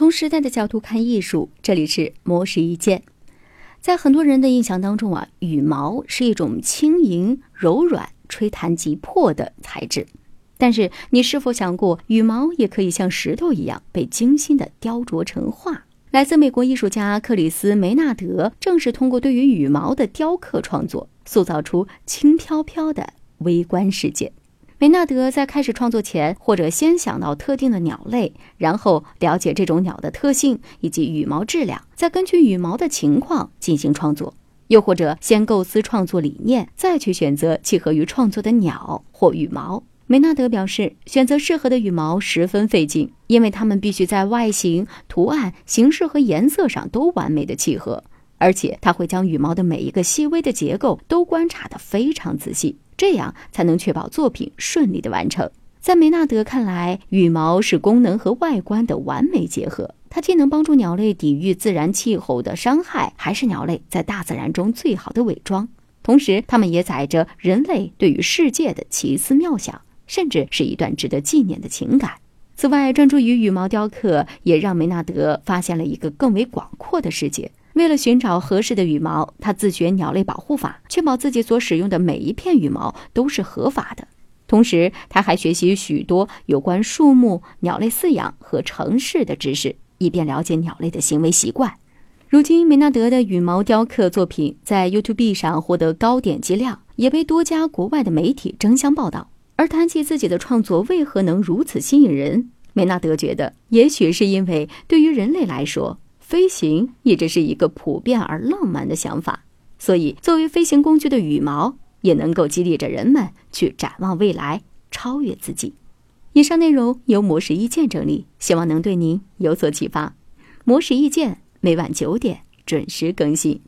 从时代的角度看艺术，这里是魔石一见。在很多人的印象当中啊，羽毛是一种轻盈、柔软、吹弹即破的材质。但是，你是否想过，羽毛也可以像石头一样被精心的雕琢成画？来自美国艺术家克里斯梅纳德，正是通过对于羽毛的雕刻创作，塑造出轻飘飘的微观世界。梅纳德在开始创作前，或者先想到特定的鸟类，然后了解这种鸟的特性以及羽毛质量，再根据羽毛的情况进行创作；又或者先构思创作理念，再去选择契合于创作的鸟或羽毛。梅纳德表示，选择适合的羽毛十分费劲，因为它们必须在外形、图案、形式和颜色上都完美的契合，而且他会将羽毛的每一个细微的结构都观察得非常仔细。这样才能确保作品顺利的完成。在梅纳德看来，羽毛是功能和外观的完美结合，它既能帮助鸟类抵御自然气候的伤害，还是鸟类在大自然中最好的伪装。同时，它们也载着人类对于世界的奇思妙想，甚至是一段值得纪念的情感。此外，专注于羽毛雕刻也让梅纳德发现了一个更为广阔的世界。为了寻找合适的羽毛，他自学鸟类保护法，确保自己所使用的每一片羽毛都是合法的。同时，他还学习许多有关树木、鸟类饲养和城市的知识，以便了解鸟类的行为习惯。如今，梅纳德的羽毛雕刻作品在 YouTube 上获得高点击量，也被多家国外的媒体争相报道。而谈起自己的创作为何能如此吸引人，梅纳德觉得，也许是因为对于人类来说。飞行一直是一个普遍而浪漫的想法，所以作为飞行工具的羽毛也能够激励着人们去展望未来，超越自己。以上内容由模式意见整理，希望能对您有所启发。模式意见每晚九点准时更新。